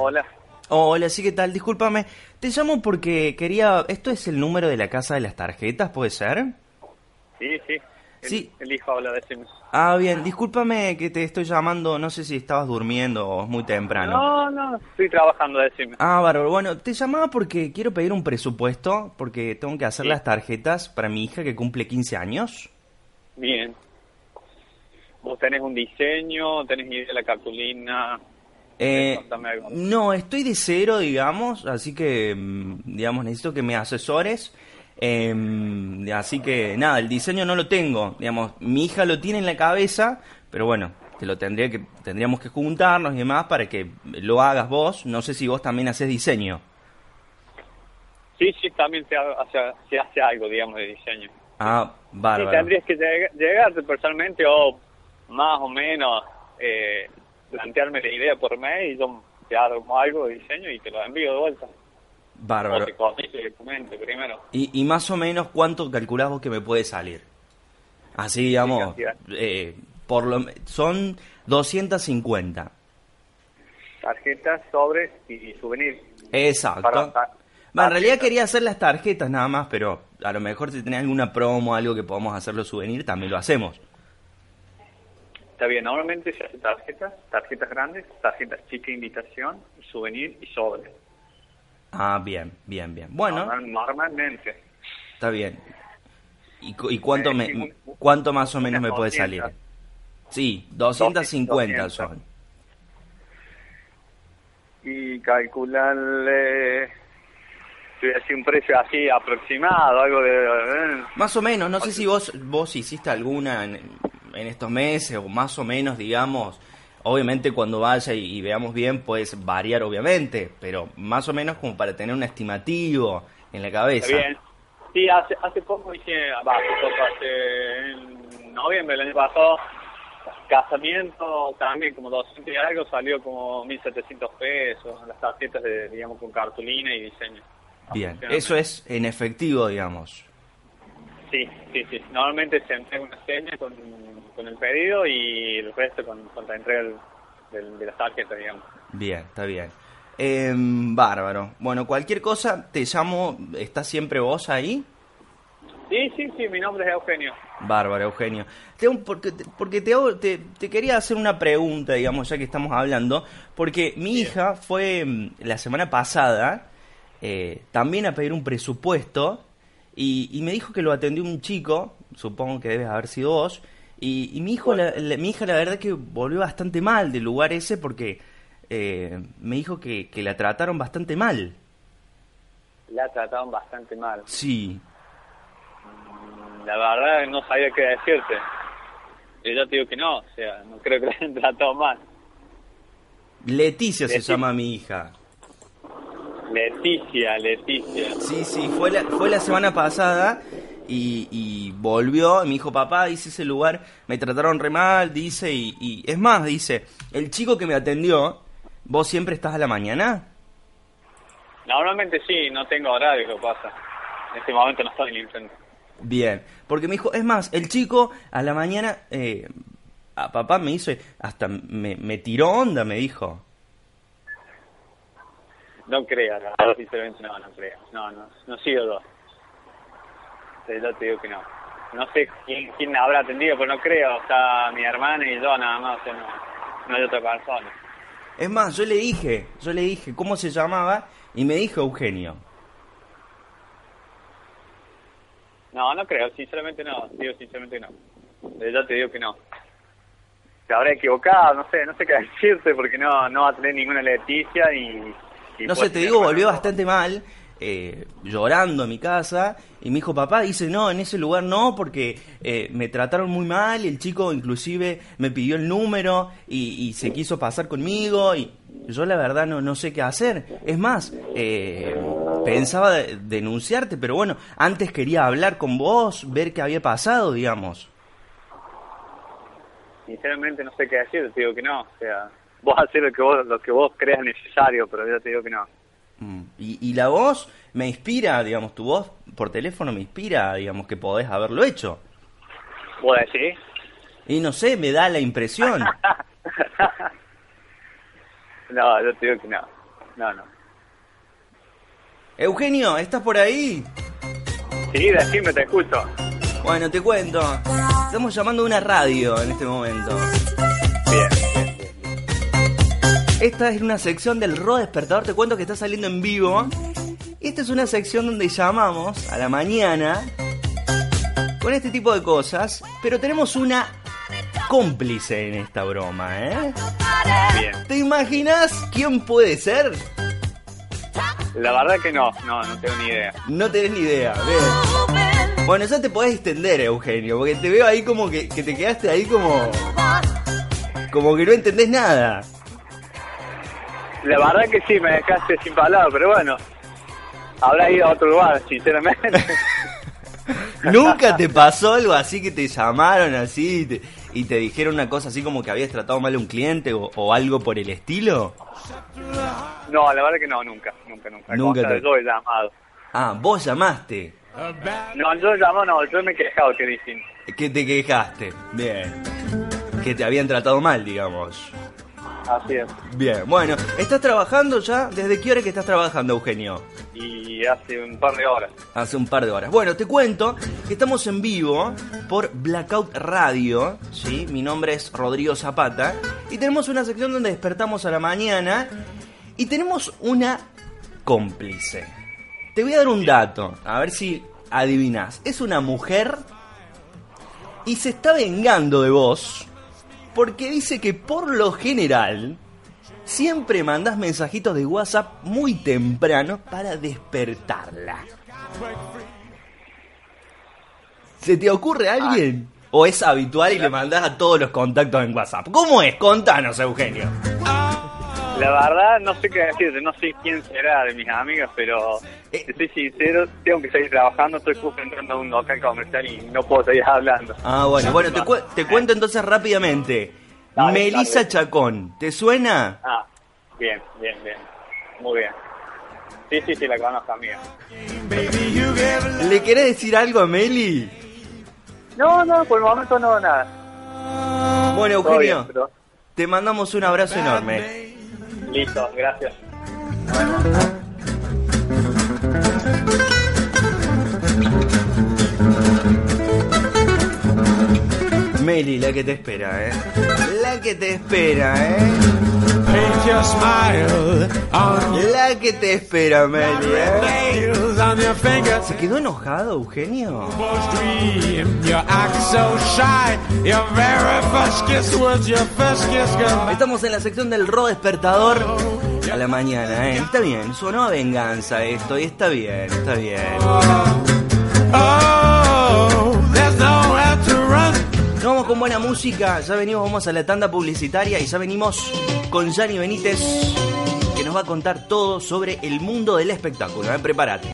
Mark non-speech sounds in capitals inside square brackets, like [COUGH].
Hola. Hola, sí, ¿qué tal? Discúlpame, te llamo porque quería... ¿Esto es el número de la casa de las tarjetas, puede ser? Sí, sí. El, Sí. El hijo habla, decime. Ah, bien, discúlpame que te estoy llamando, no sé si estabas durmiendo o es muy temprano. No, no, estoy trabajando, decime. Ah, bárbaro. Bueno, te llamaba porque quiero pedir un presupuesto, porque tengo que hacer Sí. las tarjetas para mi hija que cumple 15 años. Bien. ¿Vos tenés un diseño? ¿Tenés idea de la cartulina? Eh, algo. no, estoy de cero, digamos, así que, mm, digamos, necesito que me asesores. Em, así que, nada, el diseño no lo tengo. Digamos, mi hija lo tiene en la cabeza, pero bueno, te lo tendría que, tendríamos que juntarnos y demás para que lo hagas vos. No sé si vos también haces diseño. Sí, sí, también se hace, se hace algo, digamos, de diseño. Ah, Sí, bárbaro. tendrías que lleg- llegarte personalmente o más o menos eh, plantearme la idea por mail y yo te hago algo de diseño y te lo envío de vuelta. O Bárbaro. te cotizo el documento primero. Y, y más o menos cuánto calculás vos que me puede salir. Así, digamos, eh, por lo, son 250. Tarjetas, sobres y souvenir. Exacto. Para- para- Bueno, en realidad quería hacer las tarjetas nada más, pero a lo mejor si tenés alguna promo, algo que podamos hacerlo souvenir, también lo hacemos. Está bien, normalmente se hace tarjetas, tarjetas grandes, tarjetas chica invitación, souvenir y sobre. Ah, bien, bien, bien. Bueno, Normal- normalmente. está bien. ¿Y, cu- y cuánto, Eh, me, un- cuánto más o menos me puede 200. salir? Sí, 250 200. son. Y calcularle, decir un precio así aproximado, algo de... eh, Más o menos, no sé si vos, vos hiciste alguna en, estos meses o más o menos, digamos. Obviamente cuando vaya y, y veamos bien puedes variar, obviamente, pero más o menos como para tener un estimativo en la cabeza. Bien. Sí, hace, hace poco hice, va, hace en noviembre del año pasado, casamiento también como 200 y algo, salió como 1.700 pesos, las tarjetas de, digamos, con cartulina y diseño. Bien, eso es en efectivo, digamos. Sí, sí, sí. Normalmente se entrega una seña con, con el pedido y el resto con, con la entrega del- del- de las tarjetas, digamos. Bien, está bien. Em, bárbaro. Bueno, cualquier cosa, te llamo, ¿estás siempre vos ahí? Sí, sí, sí, mi nombre es Eugenio. Bárbaro, Eugenio. Tengo- porque porque te, te, te quería hacer una pregunta, digamos, ya que estamos hablando, porque mi hija fue mm, la semana pasada eh, también a pedir un presupuesto y, y me dijo que lo atendió un chico, supongo que debes haber sido vos, y, y mi, hijo, la, la- mi hija la verdad que volvió bastante mal del lugar ese porque eh, me dijo que, que la trataron bastante mal. La trataron bastante mal. Sí, Mm, La verdad no sabía qué decirte. Yo ya te digo que no, o sea, no creo que la hayan [LAUGHS] tratado mal. Leticia se Leticia. llama mi hija. Leticia, Leticia. Sí, sí, fue la, fue la semana pasada y, y volvió. y Me dijo, papá, dice ese lugar, me trataron re mal, dice, y, y es más, dice, el chico que me atendió, ¿vos siempre estás a la mañana? Normalmente sí, no tengo horario, lo que pasa. En este momento no estoy en Nintendo. Bien, porque me dijo, es más, el chico a la mañana, eh, a papá me hizo, hasta me, me tiró onda, me dijo. No creo, sinceramente no, no creo. No, no, no sigo dos. Yo te digo que no. No sé quién, quién habrá atendido, pero no creo. O sea, mi hermana y yo nada más, o sea, no, no hay otra persona. Es más, yo le dije, yo le dije cómo se llamaba y me dijo Eugenio. No, no creo, sinceramente no. Digo sinceramente no. Yo te digo que no. Se habrá equivocado, no sé, no sé qué [LAUGHS] decirte porque no, no va a tener ninguna Leticia y... y No sé, te digo, volvió bastante mal, eh, llorando a mi casa, y me dijo, papá, dice, no, en ese lugar no, porque eh, me trataron muy mal, y el chico inclusive me pidió el número y, y se quiso pasar conmigo, y yo la verdad no, no sé qué hacer. Es más, eh, pensaba de- denunciarte, pero bueno, antes quería hablar con vos, ver qué había pasado, digamos. Sinceramente no sé qué decirte, te digo que no. O sea, vos haces lo que vos, lo que vos creas necesario, pero yo te digo que no. Mm, Y, y la voz me inspira, digamos, tu voz por teléfono me inspira, digamos, que podés haberlo hecho. ¿Vos decís? Y no sé, me da la impresión. [LAUGHS] no, yo te digo que no. No, no. Eugenio, ¿estás por ahí? Sí, decime, te escucho. Bueno, te cuento. Estamos llamando a una radio en este momento. Bien. Esta es una sección del Ro Despertador, te cuento que está saliendo en vivo. Esta es una sección donde llamamos a la mañana con este tipo de cosas, pero tenemos una cómplice en esta broma, ¿eh? Bien. ¿Te imaginas quién puede ser? La verdad que no, no, no tengo ni idea. No tenés ni idea, bien. Bueno, ya te podés extender, Eugenio, porque te veo ahí como que, que te quedaste ahí como... Como que no entendés nada. La verdad que sí, me dejaste sin palabras, pero bueno. Habrá ido a otro lugar, sinceramente. [LAUGHS] ¿Nunca te pasó algo así que te llamaron así y te, y te dijeron una cosa así como que habías tratado mal a un cliente o, o algo por el estilo? No, la verdad que no, nunca, nunca, nunca. Nunca te- Yo he llamado. Ah, vos llamaste. No, yo llamado, no, yo me he quejado, que dicen. Que te quejaste. Bien. Que te habían tratado mal, digamos. Así es. Bien, bueno, ¿estás trabajando ya? ¿Desde qué hora que estás trabajando, Eugenio? Y hace un par de horas. Hace un par de horas. Bueno, te cuento que estamos en vivo por Blackout Radio, ¿sí? Mi nombre es Rodrigo Zapata y tenemos una sección donde despertamos a la mañana y tenemos una cómplice. Te voy a dar un dato, a ver si adivinas. Es una mujer y se está vengando de vos porque dice que por lo general siempre mandás mensajitos de WhatsApp muy temprano para despertarla. ¿Se te ocurre alguien? ¿O es habitual y le mandás a todos los contactos en WhatsApp? ¿Cómo es? Contanos, Eugenio. La verdad, no sé qué decirte, no sé quién será de mis amigas, pero Eh. te soy sincero, tengo que seguir trabajando, estoy justo entrando a un local comercial y no puedo seguir hablando. Ah, bueno, bueno, te, cu- te cuento entonces rápidamente. Dale, Melissa dale. Chacón, ¿te suena? Ah, bien, bien, bien. Muy bien. Sí, sí, sí, la conozco, amiga. ¿Le querés decir algo a Meli? No, no, por el momento no, nada. Bueno, bien, Eugenio, pero te mandamos un abrazo enorme. Listo, gracias. Meli, la que te espera, ¿eh? La que te espera, ¿eh? Paint your smile on La que te espera, Meli, ¿eh? ¿Se quedó enojado, Eugenio? Estamos en la sección del ro despertador a la mañana, ¿eh? Está bien, sonó a venganza esto y está bien, está bien. Oh, run. Nos vamos con buena música, ya venimos, vamos a la tanda publicitaria y ya venimos con Gianni Benítez que nos va a contar todo sobre el mundo del espectáculo, ¿eh? Prepárate.